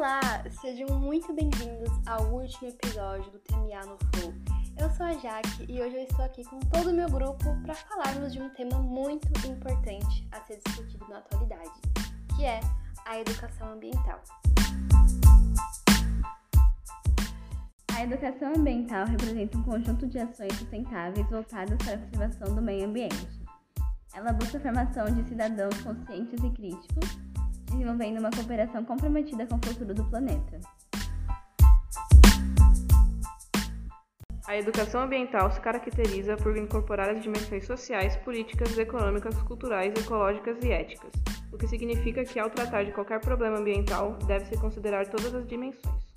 Olá, sejam muito bem-vindos ao último episódio do TMA no Flow. Eu sou a Jaque e hoje eu estou aqui com todo o meu grupo para falarmos de um tema muito importante a ser discutido na atualidade, que é a educação ambiental. A educação ambiental representa um conjunto de ações sustentáveis voltadas para a preservação do meio ambiente. Ela busca a formação de cidadãos conscientes e críticos, desenvolvendo uma cooperação comprometida com o futuro do planeta. A educação ambiental se caracteriza por incorporar as dimensões sociais, políticas, econômicas, culturais, ecológicas e éticas, o que significa que, ao tratar de qualquer problema ambiental, deve-se considerar todas as dimensões.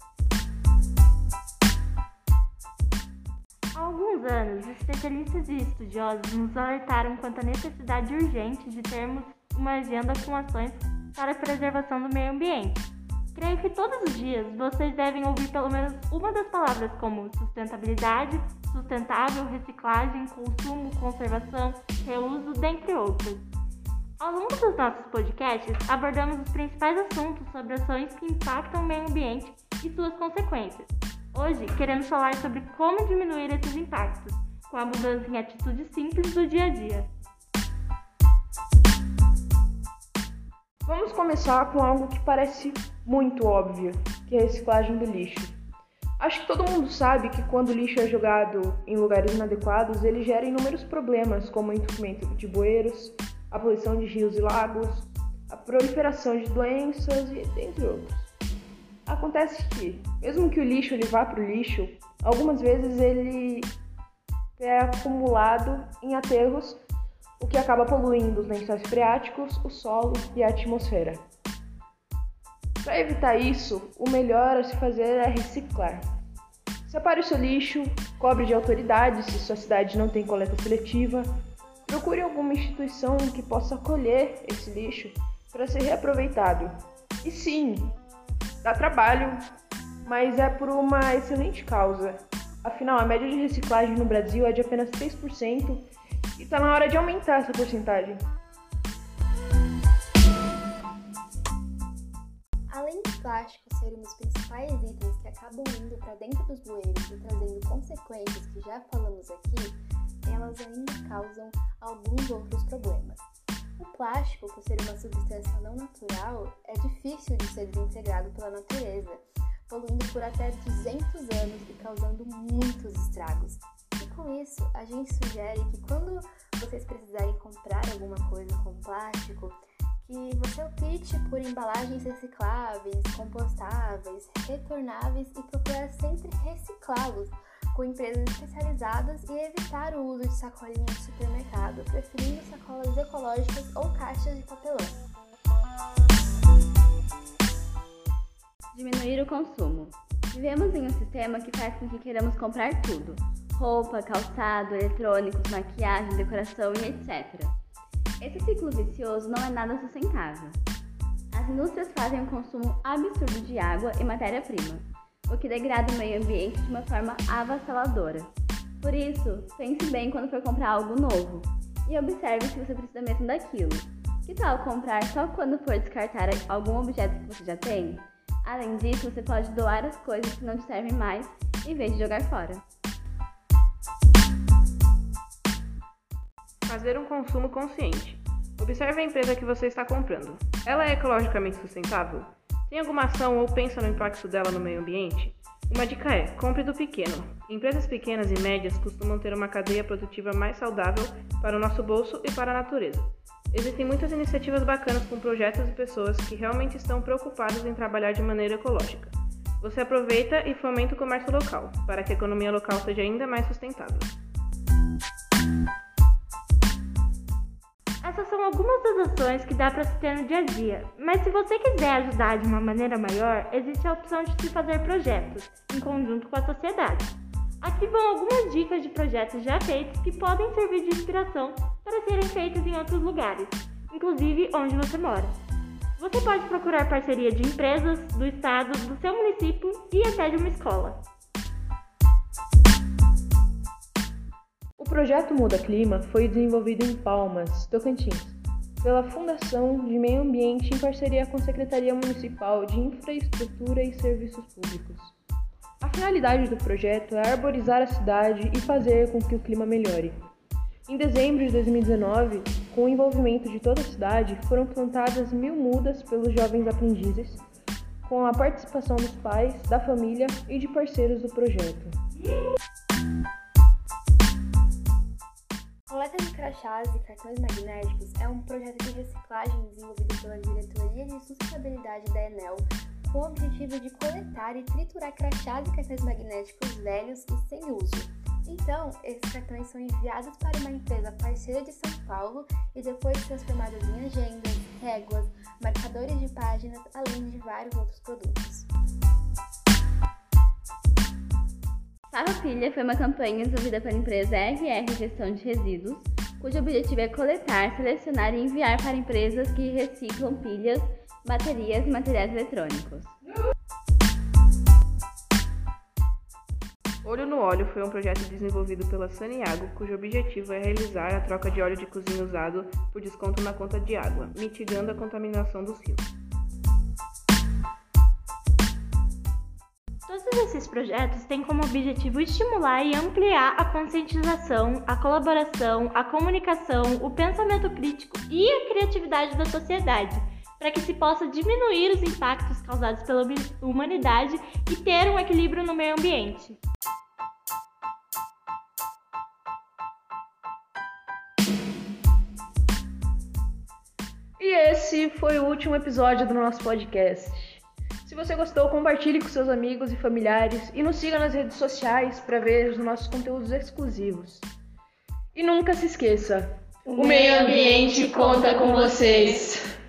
Há alguns anos, especialistas e estudiosos nos alertaram quanto à necessidade urgente de termos uma agenda com ações para a preservação do meio ambiente. Creio que todos os dias vocês devem ouvir pelo menos uma das palavras como sustentabilidade, sustentável, reciclagem, consumo, conservação, reuso, dentre outras. Ao longo dos nossos podcasts, abordamos os principais assuntos sobre ações que impactam o meio ambiente e suas consequências. Hoje, queremos falar sobre como diminuir esses impactos, com a mudança em atitudes simples do dia a dia. Vamos começar com algo que parece muito óbvio, que é a reciclagem do lixo. Acho que todo mundo sabe que quando o lixo é jogado em lugares inadequados, ele gera inúmeros problemas, como o entupimento de bueiros, a poluição de rios e lagos, a proliferação de doenças e entre outros. Acontece que, mesmo que o lixo ele vá para o lixo, algumas vezes ele é acumulado em aterros, o que acaba poluindo os lençóis freáticos, o solo e a atmosfera. Para evitar isso, o melhor a se fazer é reciclar. Separe o seu lixo, cobre de autoridade se sua cidade não tem coleta seletiva, procure alguma instituição que possa acolher esse lixo para ser reaproveitado. E sim, Dá trabalho, mas é por uma excelente causa. Afinal, a média de reciclagem no Brasil é de apenas 3% e está na hora de aumentar essa porcentagem. Além de plásticos serem os principais itens que acabam indo para dentro dos bueiros e trazendo consequências que já falamos aqui, elas ainda causam alguns outros problemas. O plástico, por ser uma substância não natural, é difícil de ser desintegrado pela natureza, poluindo por até 200 anos e causando muitos estragos. Com isso, a gente sugere que quando vocês precisarem comprar alguma coisa com plástico, que você opte por embalagens recicláveis, compostáveis, retornáveis e procurar sempre reciclá-los com empresas especializadas e evitar o uso de sacolinha de supermercado, preferindo sacolas ecológicas ou caixas de papelão. Diminuir o consumo. Vivemos em um sistema que faz com que queiramos comprar tudo: roupa, calçado, eletrônicos, maquiagem, decoração e etc. Esse ciclo vicioso não é nada sustentável. As indústrias fazem um consumo absurdo de água e matéria-prima o que degrada o meio ambiente de uma forma avassaladora. Por isso, pense bem quando for comprar algo novo e observe se você precisa mesmo daquilo. Que tal comprar só quando for descartar algum objeto que você já tem? Além disso, você pode doar as coisas que não te servem mais em vez de jogar fora. Fazer um consumo consciente. Observe a empresa que você está comprando. Ela é ecologicamente sustentável? Tem alguma ação ou pensa no impacto dela no meio ambiente? Uma dica é: compre do pequeno. Empresas pequenas e médias costumam ter uma cadeia produtiva mais saudável para o nosso bolso e para a natureza. Existem muitas iniciativas bacanas com projetos e pessoas que realmente estão preocupados em trabalhar de maneira ecológica. Você aproveita e fomenta o comércio local, para que a economia local seja ainda mais sustentável. Essas são algumas das ações que dá para se ter no dia a dia, mas se você quiser ajudar de uma maneira maior, existe a opção de se fazer projetos em conjunto com a sociedade. Aqui vão algumas dicas de projetos já feitos que podem servir de inspiração para serem feitos em outros lugares, inclusive onde você mora. Você pode procurar parceria de empresas, do estado, do seu município e até de uma escola. O projeto Muda Clima foi desenvolvido em Palmas, Tocantins. pela Fundação de Meio Ambiente em parceria com a Secretaria Municipal de Infraestrutura e Serviços Públicos. A finalidade do projeto é arborizar a cidade e fazer com que o clima melhore. Em dezembro de 2019, com o envolvimento de toda a cidade, foram plantadas mil mudas pelos jovens aprendizes, com a participação dos pais, da família e de parceiros do projeto. Coleta de crachás e cartões magnéticos é um projeto de reciclagem desenvolvido pela Diretoria de Sustentabilidade da Enel com o objetivo de coletar e triturar crachás e cartões magnéticos velhos e sem uso. Então, esses cartões são enviados para uma empresa parceira de São Paulo e depois transformados em agendas, réguas, marcadores de páginas, além de vários outros produtos. Farroupilha foi uma campanha desenvolvida pela empresa RR Gestão de Resíduos, cujo objetivo é coletar, selecionar e enviar para empresas que reciclam pilhas, baterias e materiais eletrônicos. Olho no Óleo foi um projeto desenvolvido pela Saniago, cujo objetivo é realizar a troca de óleo de cozinha usado por desconto na conta de água, mitigando a contaminação dos rios. Esses projetos têm como objetivo estimular e ampliar a conscientização, a colaboração, a comunicação, o pensamento crítico e a criatividade da sociedade, para que se possa diminuir os impactos causados pela humanidade e ter um equilíbrio no meio ambiente. E esse foi o último episódio do nosso podcast. Se você gostou, compartilhe com seus amigos e familiares e nos siga nas redes sociais para ver os nossos conteúdos exclusivos. E nunca se esqueça: o meio ambiente conta com vocês.